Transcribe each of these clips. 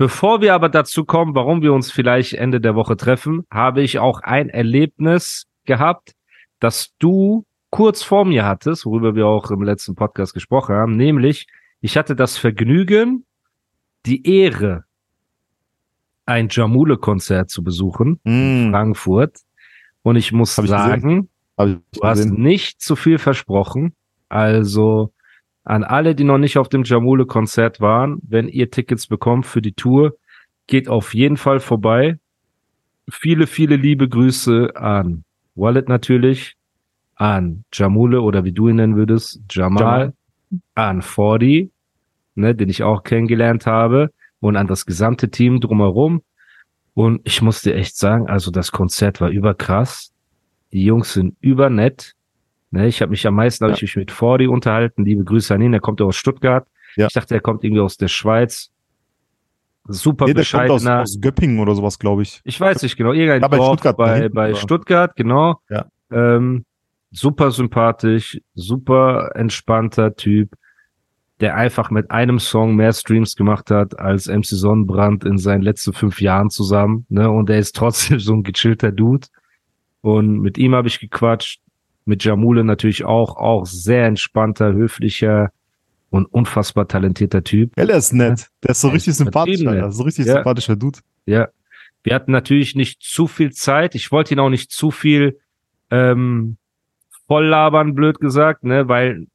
Bevor wir aber dazu kommen, warum wir uns vielleicht Ende der Woche treffen, habe ich auch ein Erlebnis gehabt, das du kurz vor mir hattest, worüber wir auch im letzten Podcast gesprochen haben, nämlich ich hatte das Vergnügen, die Ehre, ein Jamule-Konzert zu besuchen in Mm, Frankfurt. Und ich muss Hab sagen, ich du hast nicht zu viel versprochen. Also an alle, die noch nicht auf dem Jamule-Konzert waren, wenn ihr Tickets bekommt für die Tour, geht auf jeden Fall vorbei. Viele, viele liebe Grüße an Wallet natürlich, an Jamule oder wie du ihn nennen würdest, Jamal, Jamal. an Fordi, ne, den ich auch kennengelernt habe und an das gesamte Team drumherum. Und ich muss dir echt sagen, also das Konzert war überkrass. Die Jungs sind übernett. Ne, ich habe mich am meisten Ja. ich mich mit Fordi unterhalten. Liebe Grüße an ihn. Er kommt aus Stuttgart. Ja. Ich dachte, er kommt irgendwie aus der Schweiz. Super Nee, der kommt aus, bescheidener. aus Göppingen oder sowas, glaube ich. Ich weiß nicht genau, irgendein Ja, bei Dorf Stuttgart bei, hinten, bei? Stuttgart, genau. Ja. Ähm, super sympathisch, super entspannter Typ, der einfach mit einem Song mehr Streams gemacht hat als MC Sonnenbrand in seinen letzten fünf Jahren zusammen. Ne? Und er ist trotzdem so ein gechillter Dude. Und mit ihm habe ich gequatscht, mit Jamule natürlich auch, auch sehr entspannter, höflicher und unfassbar talentierter Typ. Ja, der ist nett. Der ist so Der richtig ist sympathisch, übertrieben Alter. So richtig Ja. sympathischer Dude. Ja. Wir hatten natürlich nicht zu viel Zeit. Ich wollte ihn auch nicht zu viel ähm, voll labern, blöd gesagt, ne, weil,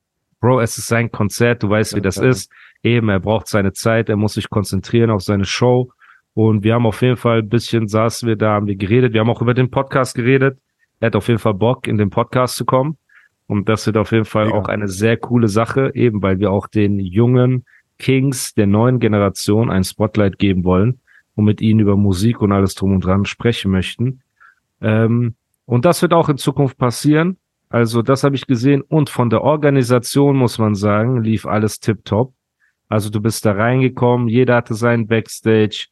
Bro, es ist sein Konzert, du weißt, wie Ja, das klar. ist. Eben, er braucht seine Zeit, er muss sich konzentrieren auf seine Show. Und wir haben auf jeden Fall ein bisschen, saßen wir da, haben wir geredet. Wir haben auch über den Podcast geredet. Er hat auf jeden Fall Bock, in den Podcast zu kommen. Und das wird auf jeden Fall Mega. auch eine sehr coole Sache, eben weil wir auch den jungen Kings der neuen Generation ein Spotlight geben wollen und mit ihnen über Musik und alles drum und dran sprechen möchten. Ähm, und das wird auch in Zukunft passieren. Also das habe ich gesehen. Und von der Organisation muss man sagen, lief alles tipptopp. Also du bist da reingekommen, jeder hatte seinen Backstage.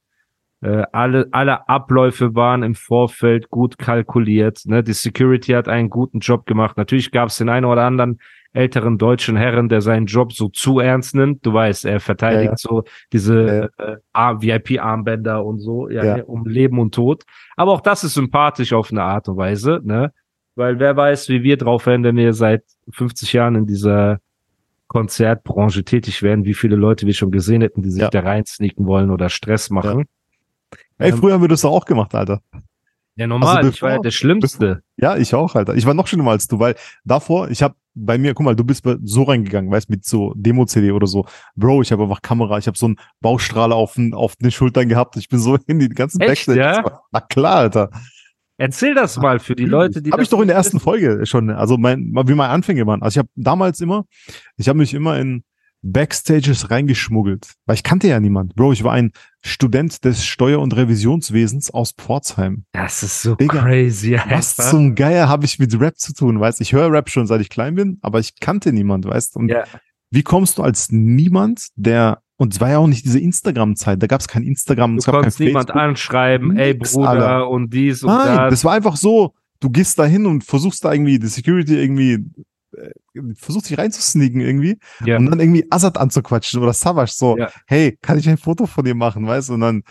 Äh, alle, alle Abläufe waren im Vorfeld gut kalkuliert. Ne? Die Security hat einen guten Job gemacht. Natürlich gab es den einen oder anderen älteren deutschen Herren, der seinen Job so zu ernst nimmt. Du weißt, er verteidigt Ja, ja. so diese äh, Ar- VIP-Armbänder und so, ja, Ja. um Leben und Tod. Aber auch das ist sympathisch auf eine Art und Weise, ne? Weil wer weiß, wie wir drauf wären, wenn wir seit 50 Jahren in dieser Konzertbranche tätig wären, wie viele Leute wir schon gesehen hätten, die sich Ja. da rein sneaken wollen oder Stress machen. Ey, Ähm, früher haben wir das doch auch gemacht, Alter. Ja, normal, Also ich war ja bevor- der Schlimmste. Ja, ich auch, Alter. Ich war noch schlimmer als du, weil davor, ich habe bei mir, guck mal, du bist so reingegangen, weißt, mit so Demo-CD oder so. Bro, ich habe einfach Kamera, ich habe so einen Baustrahler auf, den- auf den Schultern gehabt. Ich bin so in die ganzen Echt, Backstage. ja? Na klar, Alter. Erzähl das mal für die Leute, die Habe ich doch in der ersten wissen. Folge schon, also mein, wie meine Anfänge waren. Also ich habe damals immer, ich habe mich immer in Backstages reingeschmuggelt, weil ich kannte ja niemand. Bro, ich war ein Student des Steuer- und Revisionswesens aus Pforzheim. Das ist so Digga, crazy. Was einfach. zum Geier habe ich mit Rap zu tun, weißt? Ich höre Rap schon seit ich klein bin, aber ich kannte niemand, weißt? Und Ja. wie kommst du als niemand, der und es war ja auch nicht diese Instagram-Zeit, da gab es kein Instagram, Du es gab kein konntest niemand Facebook. anschreiben, ey Bruder Alter. und dies und Nein, das. das war einfach so, du gehst da hin und versuchst da irgendwie die Security irgendwie äh, versuchst dich reinzusneaken irgendwie ja. und dann irgendwie Azad anzuquatschen oder Savage so, Ja. hey, kann ich ein Foto von dir machen, weißt du? Und dann,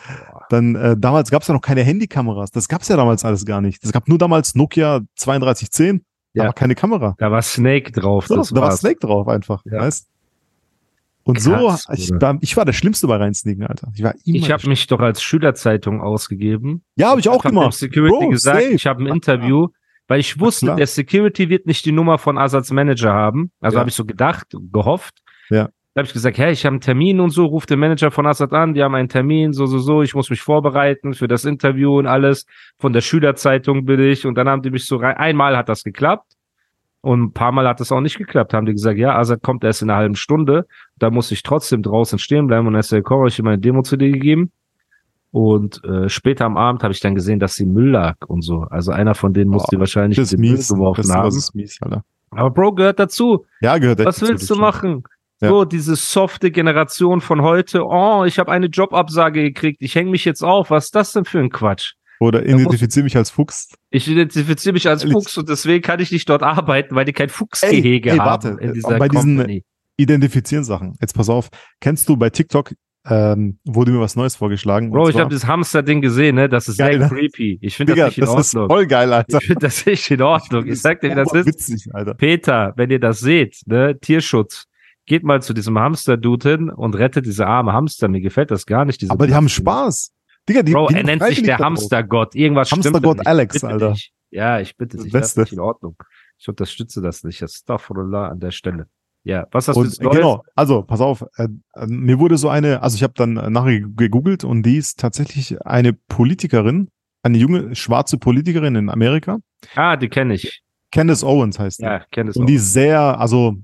dann äh, damals gab es ja noch keine Handykameras, das gab es ja damals alles gar nicht. Es gab nur damals Nokia 3210, Ja. aber keine Kamera. Da war Snake drauf. So, da war war's. Snake drauf einfach, Ja. weißt Und Krass, so, ich, war- ich war der Schlimmste bei reinsneaken, Alter. Ich war immer. Ich habe mich doch als Schülerzeitung ausgegeben. ja, habe ich auch hab dem gemacht. Security Bro, gesagt, safe. ich habe ein Interview, weil ich wusste, der Security wird nicht die Nummer von Asads Manager haben. Also Ja. habe ich so gedacht, gehofft. Ja. Da habe ich gesagt, hey, ich habe einen Termin und so, ruft der Manager von Assad an, die haben einen Termin, so, so, so, ich muss mich vorbereiten für das Interview und alles. Von der Schülerzeitung bin ich und dann haben die mich so rein, einmal hat das geklappt und ein paar Mal hat das auch nicht geklappt. Haben die gesagt, ja, Assad kommt erst in einer halben Stunde, da muss ich trotzdem draußen stehen bleiben und dann ist der hab ich meine Demo-CD gegeben und äh, später am Abend habe ich dann gesehen, dass sie Müll lag und so. Also einer von denen musste Boah, wahrscheinlich Das den Müll mies. geworfen Das, das haben. ist mies, Alter. Aber Bro, gehört dazu. Ja, gehört echt Was dazu, willst das du machen? Ja. So, diese softe Generation von heute. Oh, ich habe eine Jobabsage gekriegt. Ich hänge mich jetzt auf. Was ist das denn für ein Quatsch? Oder identifiziere mich als Fuchs. Ich identifiziere mich als? Fuchs und deswegen kann ich nicht dort arbeiten, weil die kein Ey, Fuchsgehege ey, haben warte, in äh, dieser bei diesen- Company. Identifizieren Sachen. Jetzt pass auf. Kennst du bei TikTok ähm, wurde mir was Neues vorgeschlagen. Bro, ich habe dieses Hamster-Ding gesehen, ne? Das ist Geil, sehr ne? creepy. Ich finde das nicht in das ist Ordnung. voll geil, Alter. Ich finde das nicht in Ordnung. Ich sag dir, wie das ist. Witzig, Alter. Peter, wenn ihr das seht, ne, Tierschutz, geht mal zu diesem Hamster-Dude hin und rettet diese arme Hamster. Mir gefällt das gar nicht. Aber die haben. Spaß. Digga, die, Bro, die er nennt sich der. Hamstergott. Irgendwas stimmt Hamstergott da nicht. Alex, bitte Alter. Dich. Ja, ich bitte Das dich. Das ist Beste. nicht in Ordnung. Ich unterstütze das nicht. Astaghfirullah an der Stelle. Ja, was hast du jetzt Neues? genau, also pass auf, äh, äh, mir wurde so eine, also ich habe dann nachher gegoogelt und die ist tatsächlich eine Politikerin, eine junge schwarze Politikerin in Amerika. Ah, die kenne ich. Candace Owens heißt die. Ja, es und die ist sehr, also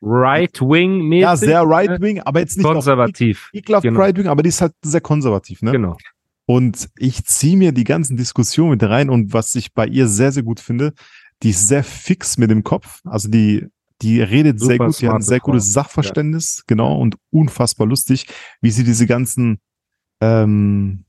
Right-Wing-mäßig. ja, sehr right-wing, aber jetzt nicht Konservativ. ekelhaft Genau. right-wing, aber die ist halt sehr konservativ, ne? Genau. Und ich ziehe mir die ganzen Diskussionen mit rein und was ich bei ihr sehr, sehr gut finde, die ist sehr fix mit dem Kopf. Also die, die redet sehr Super gut, die hat ein sehr Frau. gutes Sachverständnis, genau, und unfassbar lustig, wie sie diese ganzen ähm,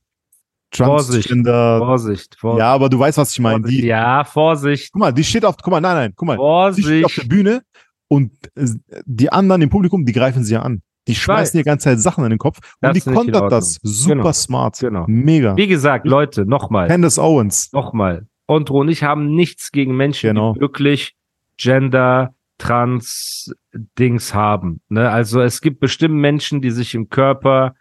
Vorsicht. Vorsicht, Vorsicht. Ja, aber du weißt, was ich meine. Vorsicht. Die, ja, Vorsicht, Guck mal, die steht auf, guck mal, nein, nein, guck mal, die steht auf der Vorsicht. Bühne und äh, die anderen im Publikum, die greifen sie ja an. Die schmeißen die ganze Zeit Sachen in den Kopf Das und die kontert das. Super Genau. smart. Genau. Mega. Wie gesagt, Leute, nochmal, Candace Owens. nochmal. Ondro und ich haben nichts gegen Menschen, Genau. die wirklich Gender, Trans, Dings haben. Ne? Also es gibt bestimmt Menschen, die sich im Körper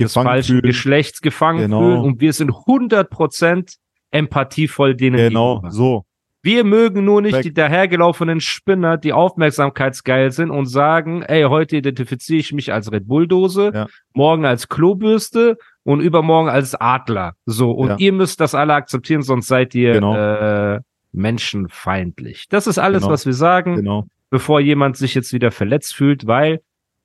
des Gefangen falschen fühlen. Geschlechts gefangen Genau. fühlen und wir sind 100% empathievoll denen Genau, gegenüber. so. Wir mögen nur nicht Weg. die dahergelaufenen Spinner, die aufmerksamkeitsgeil sind und sagen, ey, heute identifiziere ich mich als Red Bull-Dose, Ja. morgen als Klobürste und übermorgen als Adler. So, und Ja. ihr müsst das alle akzeptieren, sonst seid ihr Genau. äh, menschenfeindlich. Das ist alles, Genau. was wir sagen, Genau. Bevor jemand sich jetzt wieder verletzt fühlt, weil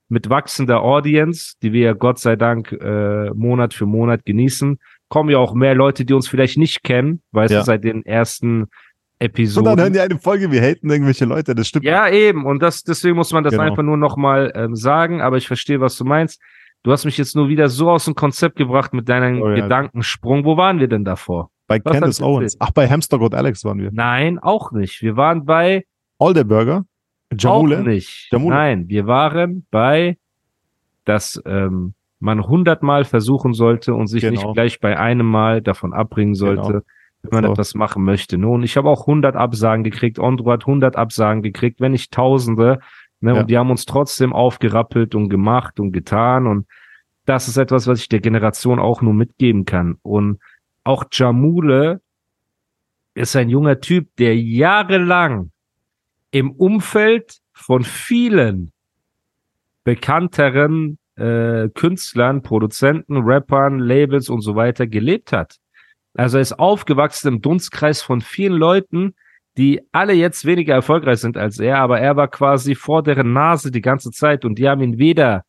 mit wachsender Audience, die wir ja Gott sei Dank äh, Monat für Monat genießen, kommen ja auch mehr Leute, die uns vielleicht nicht kennen, weißt Ja. du, seit den ersten Und Episoden. dann hören die eine Folge, wir haten irgendwelche Leute, das stimmt. Ja, eben. Und das, deswegen muss man das Genau. einfach nur nochmal ähm, sagen. Aber ich verstehe, was du meinst. Du hast mich jetzt nur wieder so aus dem Konzept gebracht mit deinem Oh ja. Gedankensprung. Wo waren wir denn davor? Bei Was Candace Owens. Ach, bei Hamstergott Alex waren wir. Nein, auch nicht. Wir waren bei All der Burger. Auch Jamule. nicht. Jamule. Nein, wir waren bei, dass ähm, man hundertmal versuchen sollte und sich Genau. nicht gleich bei einem Mal davon abbringen sollte, Genau. wenn man So. etwas machen möchte. Ne? Und ich habe auch 100 Absagen gekriegt. Ondro hat 100 Absagen gekriegt, wenn nicht Tausende. Ne? Ja. Und die haben uns trotzdem aufgerappelt und gemacht und getan. Und das ist etwas, was ich der Generation auch nur mitgeben kann. Und auch Jamule ist ein junger Typ, der jahrelang im Umfeld von vielen bekannteren äh, Künstlern, Produzenten, Rappern, Labels und so weiter gelebt hat. Also er ist aufgewachsen im Dunstkreis von vielen Leuten, die alle jetzt weniger erfolgreich sind als er, aber er war quasi vor deren Nase die ganze Zeit und die haben ihn weder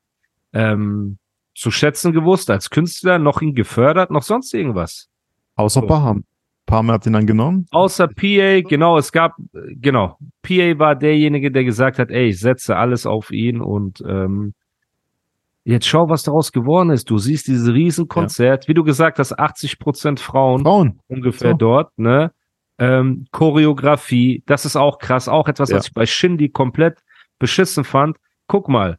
ähm, zu schätzen gewusst als Künstler, noch ihn gefördert, noch sonst irgendwas. Außer So. Baham. Baham hat ihn dann genommen. Außer PA, genau, es gab, genau, PA war derjenige, der gesagt hat, ey, ich setze alles auf ihn und ähm, jetzt schau, was daraus geworden ist. Du siehst dieses Riesenkonzert, wie du gesagt hast, 80 Prozent Frauen Frauen. ungefähr So. dort, ne? Ähm, Choreografie, das ist auch krass, auch etwas, was Ja. ich bei Shindy komplett beschissen fand. Guck mal,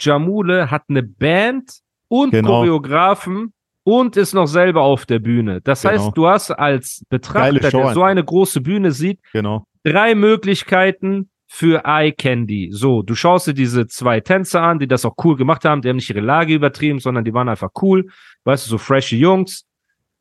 Jamule hat eine Band und Genau. Choreografen und ist noch selber auf der Bühne. Das Genau. heißt, du hast als Betrachter, der so eine große Bühne sieht, Genau. drei Möglichkeiten für Eye Candy. So, du schaust dir diese zwei Tänzer an, die das auch cool gemacht haben. Die haben nicht ihre Lage übertrieben, sondern die waren einfach cool. Weißt du, so freshe Jungs.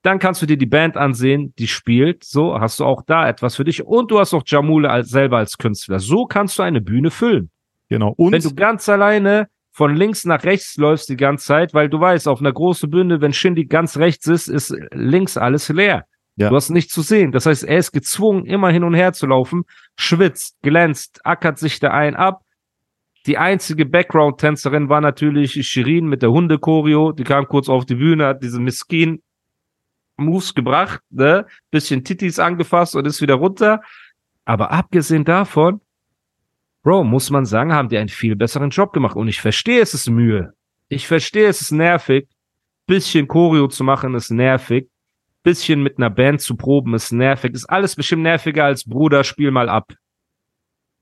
Dann kannst du dir die Band ansehen, die spielt. So, hast du auch da etwas für dich. Und du hast auch Jamule als, selber als Künstler. So kannst du eine Bühne füllen. Genau. Und Wenn du ganz alleine von links nach rechts läufst die ganze Zeit, weil du weißt, auf einer großen Bühne, wenn Shindy ganz rechts ist, ist links alles leer. Ja. Du hast nichts zu sehen. Das heißt, er ist gezwungen, immer hin und her zu laufen, schwitzt, glänzt, ackert sich da ein ab. Die einzige Background-Tänzerin war natürlich Shirin mit der Hunde-Choreo. Die kam kurz auf die Bühne, hat diese Miskin Moves gebracht, ne? Bisschen Titis angefasst und ist wieder runter. Aber abgesehen davon, Bro, muss man sagen, haben die einen viel besseren Job gemacht. Und ich verstehe, es ist Mühe. Ich verstehe, es ist nervig. Bisschen Choreo zu machen ist nervig. Bisschen mit einer Band zu proben ist nervig. Ist alles bestimmt nerviger als Bruder, spiel mal ab.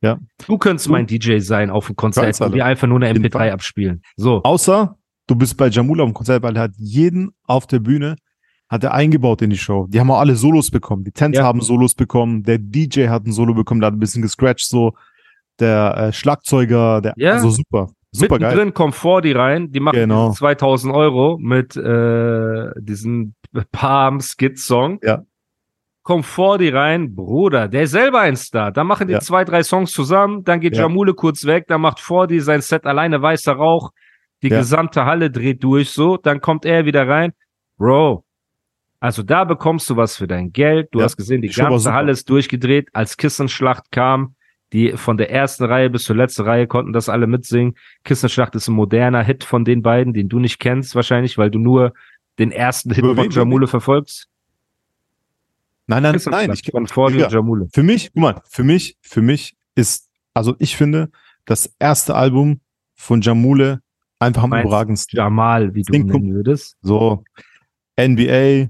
Ja. Du könntest Du- mein DJ sein auf dem Konzert, Alter. wir einfach nur eine jeden MP3 Fall. abspielen. So. außer du bist bei Jamula am Konzert, weil er hat jeden auf der Bühne hat er eingebaut in die Show. Die haben auch alle Solos bekommen. Die Tänzer Ja. haben Solos bekommen. Der DJ hat ein Solo bekommen, der hat ein bisschen gescratcht so. Der äh, Schlagzeuger, der, Ja. also super. Super geil. Mittendrin kommt vor die rein, die machen Genau. 2000 Euro mit äh, diesem Palm Skit Song. Ja. Kommt vor die rein, Bruder, der ist selber ein Star. Dann machen die Ja. zwei, drei Songs zusammen, dann geht Ja. Jamule kurz weg, dann macht Fordi sein Set alleine weißer Rauch, die Ja. gesamte Halle dreht durch so, dann kommt er wieder rein. Bro, also da bekommst du was für dein Geld. Du hast gesehen, die ganze. Halle ist durchgedreht. Als Kissenschlacht kam, die von der ersten Reihe bis zur letzten Reihe konnten das alle mitsingen. Kissenschlacht ist ein moderner Hit von den beiden, den du nicht kennst wahrscheinlich, weil du nur den ersten Hit von? Jamule verfolgst. Nein, nein, nein. Ich, von Digga. und Jamule. für mich, guck mal, für mich, für mich ist, also ich finde, das erste Album von Jamule einfach am überragendsten. Jamal, wie du nennen würdest. So, NBA,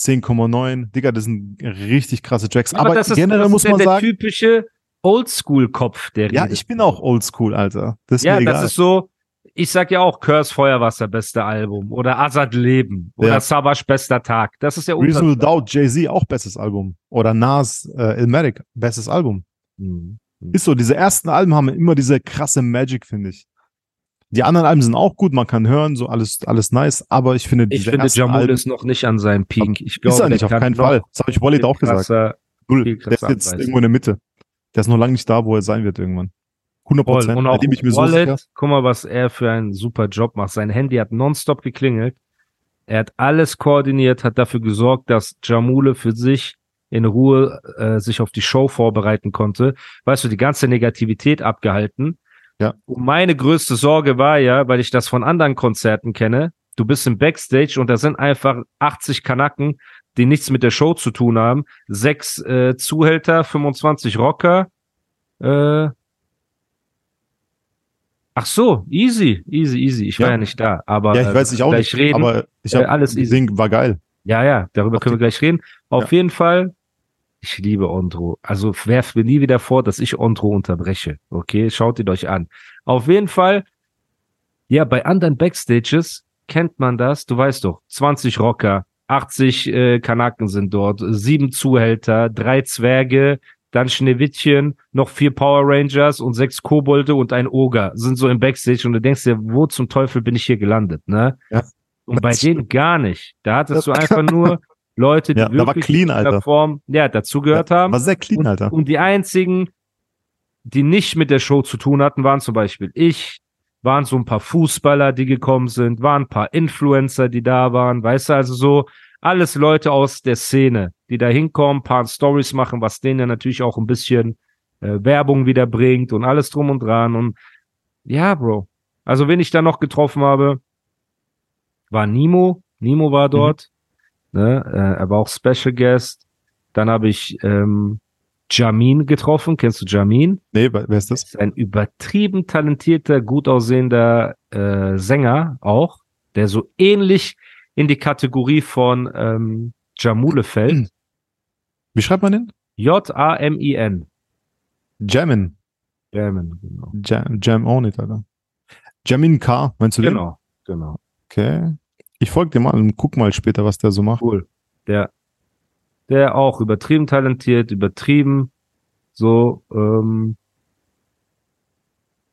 10,9. Digga, das sind richtig krasse Tracks. Aber das ist, generell das muss ist ja man der sagen, typische Oldschool-Kopf, der ja, redet. ich bin auch oldschool, Alter. Das ist Ja, das ist so, ich sag ja auch Curse Feuerwasser, beste Album. Oder Azad Leben. Oder Ja. Savage, bester Tag. Das ist ja Reasonable Doubt, Jay-Z auch bestes Album. Oder Nas, äh, Ilmatic, bestes Album. Mhm. Ist so, diese ersten Alben haben immer diese krasse Magic, finde ich. Die anderen Alben sind auch gut, man kann hören, so alles, alles nice, aber ich finde, Ich finde, Jamul Alben, ist noch nicht an seinem Peak. Ich glaube, ist er nicht, auf keinen Fall. Das habe ich Walid auch gesagt. krasser- Null. Der ist jetzt abreißen. irgendwo in der Mitte. Der ist noch lange nicht da, wo er sein wird irgendwann. 100 Voll. Prozent. Und Bei auch dem ich mir so sicher. Wallet, guck mal, was er für einen super Job macht. Sein Handy hat nonstop geklingelt. Er hat alles koordiniert, hat dafür gesorgt, dass Jamule für sich in Ruhe äh, sich auf die Show vorbereiten konnte. Weißt du, die ganze Negativität abgehalten. Ja. Und meine größte Sorge war ja, weil ich das von anderen Konzerten kenne, du bist im Backstage und da sind einfach 80 Kanaken, die nichts mit der Show zu tun haben. Sechs äh, Zuhälter, 25 Rocker. Äh, ach so, easy, easy, easy. Ich war Ja. ja nicht da, aber Ja, ich äh, weiß ich auch nicht, reden. aber ich Äh, habe alles easy. Ding war geil. Ja, ja, darüber Auf können wir gleich reden. Auf jeden Fall, ich liebe Ondro. Also werft mir nie wieder vor, dass ich Ondro unterbreche. Okay, schaut ihn euch an. Auf jeden Fall, ja, bei anderen Backstages kennt man das. Du weißt doch, 20 Rocker, 80 äh, Kanaken sind dort, sieben Zuhälter, drei Zwerge, dann Schneewittchen, noch vier Power Rangers und sechs Kobolde und ein Oger sind so im Backstage und du denkst dir, wo zum Teufel bin ich hier gelandet, ne? Ja. Und bei denen gar nicht. Da hattest du einfach nur Leute, die Ja, wirklich clean, in Alter. Form, ja, dazugehört haben. War sehr clean, und, Alter. und die einzigen, die nicht mit der Show zu tun hatten, waren zum Beispiel ich, waren so ein paar Fußballer, die gekommen sind, waren ein paar Influencer, die da waren, weißt du, also so alles Leute aus der Szene, die da hinkommen, paar Stories machen, was denen ja natürlich auch ein bisschen äh, Werbung wieder bringt und alles drum und dran und ja, Bro. Also, wen ich da noch getroffen habe, war Nimo. Nimo war dort. Ne? Äh, er war auch Special Guest. Dann habe ich ähm, Jamin getroffen. Kennst du Jamin? Nee, wer ist das? ist ein übertrieben talentierter, gut aussehender äh, Sänger auch, der so ähnlich in die Kategorie von ähm, Jamule fällt. Wie schreibt man den? J-A-M-I-N. Jamin. Jamin, genau. Jam, Jam auch nicht, Alter. Jamin K, meinst du den? Genau, genau. Okay. Ich folge dir mal und guck mal später, was der so macht. Cool. Der, der auch übertrieben talentiert, übertrieben so, ähm,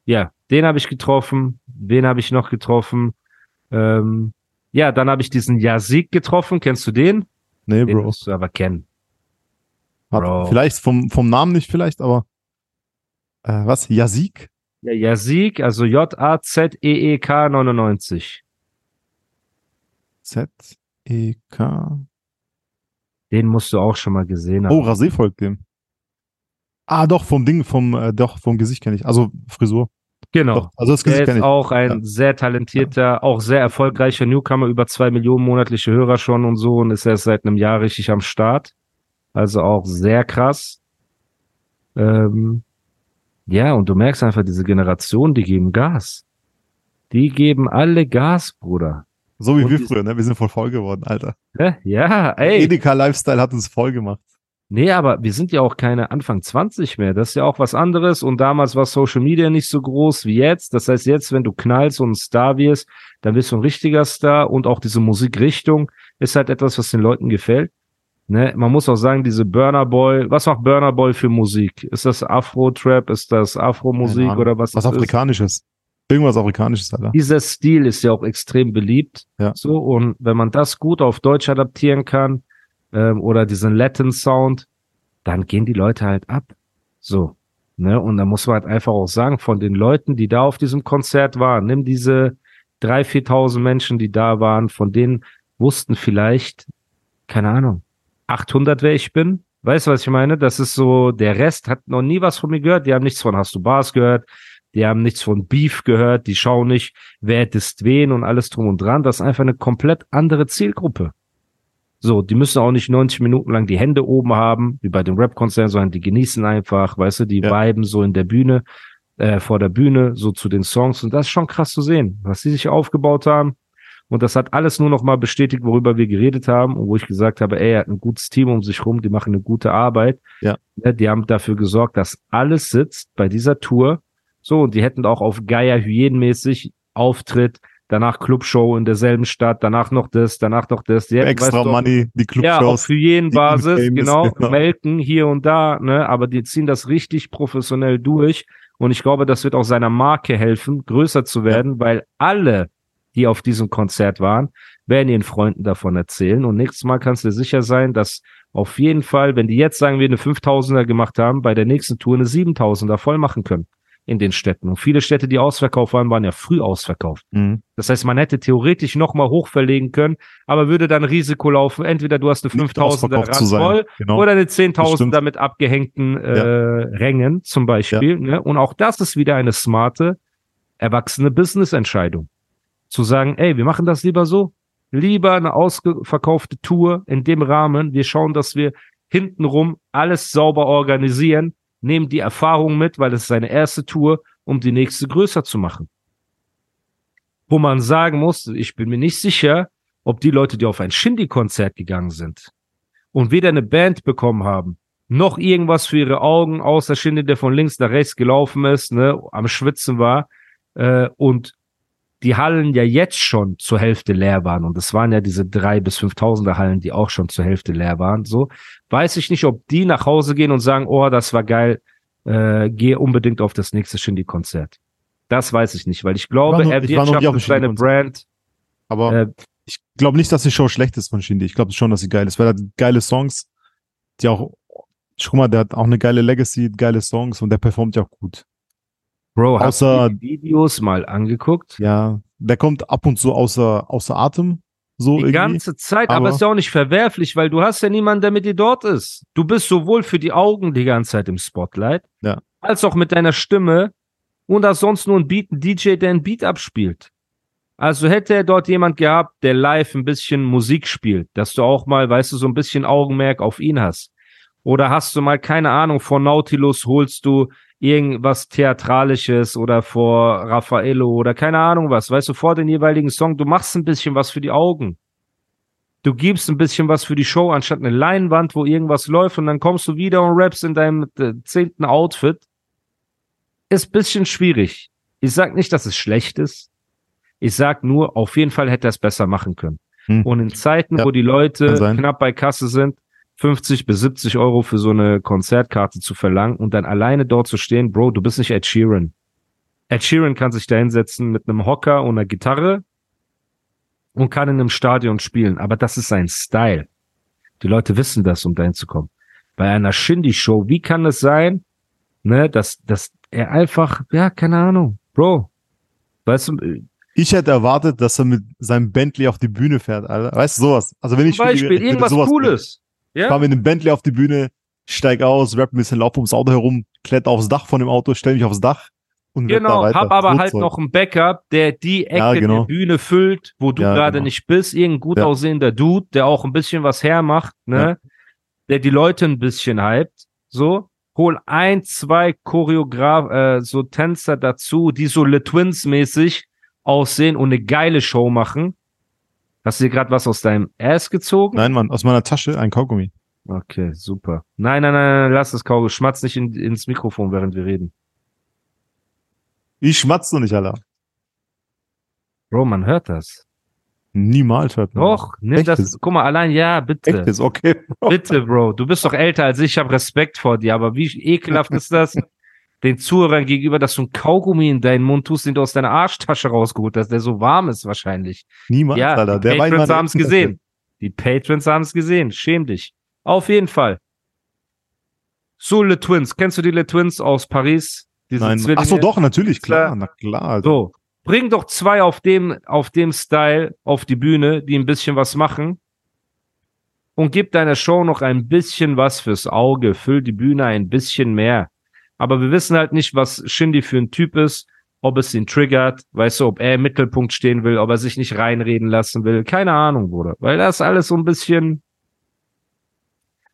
ja, den habe ich getroffen. Wen habe ich noch getroffen? Ähm, ja, dann habe ich diesen Yazid getroffen. Kennst du den? Nee, Den Bro. musst du aber kennen. Hat, Bro. vielleicht vom, vom Namen nicht vielleicht, aber äh, was? Yazid? Ja, Yazid, also J-A-Z-E-E-K 99. Z-E-K. Den musst du auch schon mal gesehen haben. Oh, Rasé folgt dem. Ah, doch, vom Ding, vom, äh, doch, vom Gesicht kenne ich. Also Frisur. Genau. Doch, also das Gesicht ist kenne ich. auch ein Ja. sehr talentierter, auch sehr erfolgreicher Newcomer, über zwei Millionen monatliche Hörer schon und so und ist erst seit einem Jahr richtig am Start. Also auch sehr krass. Ähm, ja, und du merkst einfach, diese Generation, die geben Gas. Die geben alle Gas, Bruder. So wie Und wir früher, ne? Wir sind voll voll geworden, Alter. Ja, ey. Edeka Lifestyle hat uns voll gemacht. Nee, aber wir sind ja auch keine Anfang 20 mehr. Das ist ja auch was anderes. Und damals war Social Media nicht so groß wie jetzt. Das heißt, jetzt, wenn du knallst und ein Star wirst, dann bist du ein richtiger Star. Und auch diese Musikrichtung ist halt etwas, was den Leuten gefällt. Ne? Man muss auch sagen, diese Burner Boy, was macht Burner Boy für Musik? Ist das Afro-Trap? Ist das Afro-Musik oder was? Was es ist? Irgendwas Afrikanisches, Alter. dieser Stil ist ja auch extrem beliebt. Ja. So, und wenn man das gut auf Deutsch adaptieren kann, ähm, oder diesen Latin Sound, dann gehen die Leute halt ab. So. Ne? Und da muss man halt einfach auch sagen, von den Leuten, die da auf diesem Konzert waren, nimm diese drei, viertausend Menschen, die da waren, von denen wussten vielleicht, keine Ahnung, 800, wer ich bin. Weißt du, was ich meine? Das ist so, der Rest hat noch nie was von mir gehört. Die haben nichts von Hast du Bars gehört. Die haben nichts von Beef gehört. Die schauen nicht, wer disst wen und alles drum und dran. Das ist einfach eine komplett andere Zielgruppe. So, die müssen auch nicht 90 Minuten lang die Hände oben haben, wie bei den Rap-Konzerten, sondern die genießen einfach, weißt du, die Ja. viben so in der Bühne, äh, vor der Bühne, so zu den Songs. Und das ist schon krass zu sehen, was sie sich aufgebaut haben. Und das hat alles nur noch mal bestätigt, worüber wir geredet haben und wo ich gesagt habe, ey, er hat ein gutes Team um sich rum, die machen eine gute Arbeit. Ja. Ne, Die haben dafür gesorgt, dass alles sitzt bei dieser Tour. So, und die hätten auch auf Geier hyänenmäßig Auftritt, danach Clubshow in derselben Stadt, danach noch das, danach noch das. Die hätten, Extra weißt du, Money, die ja, auf Clubshows. Hyänenbasis, genau, genau. melken hier und da, ne, aber die ziehen das richtig professionell durch. Und ich glaube, das wird auch seiner Marke helfen, größer zu werden, weil alle, die auf diesem Konzert waren, werden ihren Freunden davon erzählen. Und nächstes Mal kannst du dir sicher sein, dass auf jeden Fall, wenn die jetzt sagen wir eine 5000er gemacht haben, bei der nächsten Tour eine 7000er voll machen können in den Städten. Und viele Städte, die ausverkauft waren, waren ja früh ausverkauft. Mhm. Das heißt, man hätte theoretisch nochmal hochverlegen können, aber würde dann Risiko laufen. Entweder du hast eine Nicht 5000er ausverkauft zu sein. voll Genau. oder eine Das 10.000er stimmt. mit abgehängten äh, Rängen zum Beispiel. Ne? Und auch das ist wieder eine smarte, erwachsene Business-Entscheidung. Zu sagen, ey, wir machen das lieber so. Lieber eine ausverkaufte Tour in dem Rahmen. Wir schauen, dass wir hintenrum alles sauber organisieren, nehmen die Erfahrung mit, weil es ist seine erste Tour, um die nächste größer zu machen. Wo man sagen muss, ich bin mir nicht sicher, ob die Leute, die auf ein Shindy-Konzert gegangen sind und weder eine Band bekommen haben, noch irgendwas für ihre Augen, außer Shindy, der von links nach rechts gelaufen ist, ne, am Schwitzen war, äh, und die Hallen ja jetzt schon zur Hälfte leer waren und es waren ja diese drei bis fünftausender Hallen, die auch schon zur Hälfte leer waren, so weiß ich nicht, ob die nach Hause gehen und sagen, oh, das war geil, äh, gehe unbedingt auf das nächste Shindy-Konzert. Das weiß ich nicht, weil ich glaube, Ich noch- er ich wirtschaftet seine. Brand. Aber Äh, ich glaube nicht, dass die Show schlecht ist von Shindy. Ich glaube schon, dass sie geil ist, weil er hat geile Songs, die auch, guck mal, der hat auch eine geile Legacy, geile Songs und der performt ja auch gut. Bro, hast Außer- du die Videos mal angeguckt? Ja, der kommt ab und zu außer, außer Atem. So Die irgendwie. ganze Zeit, aber, aber- ist ja auch nicht verwerflich, weil du hast ja niemanden, der mit dir dort ist. Du bist sowohl für die Augen die ganze Zeit im Spotlight, Ja. als auch mit deiner Stimme und hast sonst nur ein Beat, ein DJ, der ein Beat abspielt. Also hätte er dort jemand gehabt, der live ein bisschen Musik spielt, dass du auch mal, weißt du, so ein bisschen Augenmerk auf ihn hast. Oder hast du mal, keine Ahnung, vor Nautilus holst du irgendwas Theatralisches oder vor Raffaello oder keine Ahnung was, weißt du, vor den jeweiligen Song, du machst ein bisschen was für die Augen. Du gibst ein bisschen was für die Show, anstatt eine Leinwand, wo irgendwas läuft und dann kommst du wieder und rappst in deinem äh, zehnten Outfit. Ist bisschen schwierig. Ich sag nicht, dass es schlecht ist. Ich sag nur, auf jeden Fall hätte er es besser machen können. Hm. Und in Zeiten, Ja, wo die Leute knapp bei Kasse sind, 50 bis 70 Euro für so eine Konzertkarte zu verlangen und dann alleine dort zu stehen, Bro, du bist nicht Ed Sheeran. Ed Sheeran kann sich da hinsetzen mit einem Hocker und einer Gitarre und kann in einem Stadion spielen, aber das ist sein Style. Die Leute wissen das, um dahin zu kommen. Bei einer Shindy-Show, wie kann es sein, ne, dass, dass er einfach, ja, keine Ahnung, Bro, weißt du, Ich hätte erwartet, dass er mit seinem Bentley auf die Bühne fährt, Alter. Weißt du, sowas. Also wenn ich zum Beispiel würde irgendwas sowas Cooles. Ich Ja? fahre mit einem Bentley auf die Bühne, steig aus, rap ein bisschen, lauf ums Auto herum, kletter aufs Dach von dem Auto, stell mich aufs Dach und Genau, hab aber halt noch einen Backup, der die Ecke Ja, genau. der Bühne füllt, wo du Ja, gerade genau. nicht bist. Irgendein gut aussehender Dude, der auch ein bisschen was hermacht, ne? Der die Leute ein bisschen hypt. So, hol ein, zwei Choreograf, äh, so Tänzer dazu, die so Le Twins mäßig aussehen und eine geile Show machen. Hast du dir gerade was aus deinem Ass gezogen? Nein, Mann, aus meiner Tasche ein Kaugummi. Okay, super. Nein, nein, nein, nein lass das Kaugummi. Schmatz nicht in, ins Mikrofon, während wir reden. Ich schmatze doch nicht, Alter. Bro, man hört das. Niemals hört man. Doch, nimm das. Echtes. Guck mal, allein, ja, bitte. Echt ist okay. Bro. Bitte, Bro. Du bist doch älter als ich, ich habe Respekt vor dir, aber wie ekelhaft ist das, den Zuhörern gegenüber, dass du einen Kaugummi in deinen Mund tust, den du aus deiner Arschtasche rausgeholt hast, der so warm ist wahrscheinlich. Niemals, ja, Alter. die Der Patrons haben es gesehen. Die Patrons haben es gesehen. Schäm dich. Auf jeden Fall. So, Le Twins. Kennst du die Le Twins aus Paris? Diese Nein. Zwillinge? Ach so, doch, natürlich, klar. Klar. Na klar. Alter. So, bring doch zwei auf dem, auf dem Style auf die Bühne, die ein bisschen was machen. Und gib deiner Show noch ein bisschen was fürs Auge. Füll die Bühne ein bisschen mehr. Aber wir wissen halt nicht, was Shindy für ein Typ ist, ob es ihn triggert, weißt du, ob er im Mittelpunkt stehen will, ob er sich nicht reinreden lassen will. Keine Ahnung, Bruder. Weil das alles so ein bisschen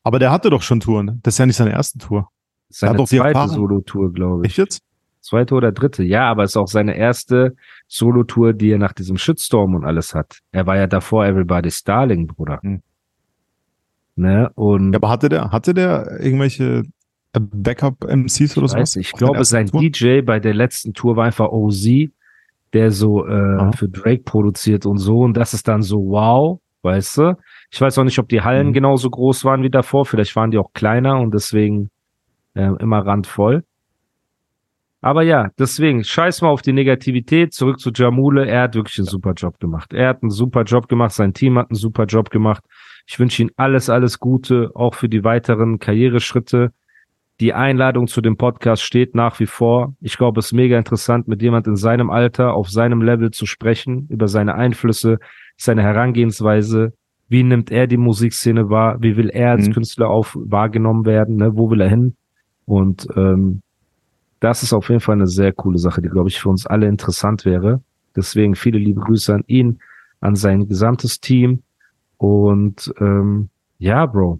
Aber der hatte doch schon Touren. Das ist ja nicht seine erste Tour. seine hat doch die zweite. Solo-Tour, glaube ich. Echt jetzt? Zweite oder dritte, ja, aber es ist auch seine erste Solo-Tour, die er nach diesem Shitstorm und alles hat. Er war ja davor Everybody's Darling, Bruder. Hm. Ne? Und Ja, aber hatte der, hatte der irgendwelche Backup-MCs oder sowas? weiß, ich glaube, sein Touren? DJ bei der letzten Tour war einfach OZ, der so äh, für Drake produziert und so. Und das ist dann so wow, weißt du? Ich weiß auch nicht, ob die Hallen Mhm. genauso groß waren wie davor. Vielleicht waren die auch kleiner und deswegen äh, immer randvoll. Aber ja, deswegen, scheiß mal auf die Negativität, zurück zu Jamule. Er hat wirklich einen super Job gemacht. Er hat einen super Job gemacht, sein Team hat einen super Job gemacht. Ich wünsche ihm alles, alles Gute, auch für die weiteren Karriereschritte. Die Einladung zu dem Podcast steht nach wie vor. Ich glaube, es ist mega interessant, mit jemand in seinem Alter, auf seinem Level zu sprechen, über seine Einflüsse, seine Herangehensweise. Wie nimmt er die Musikszene wahr? Wie will er als Mhm. Künstler auf wahrgenommen werden? Ne? Wo will er hin? Und ähm, das ist auf jeden Fall eine sehr coole Sache, die, glaube ich, für uns alle interessant wäre. Deswegen viele liebe Grüße an ihn, an sein gesamtes Team. Und ähm, ja, Bro,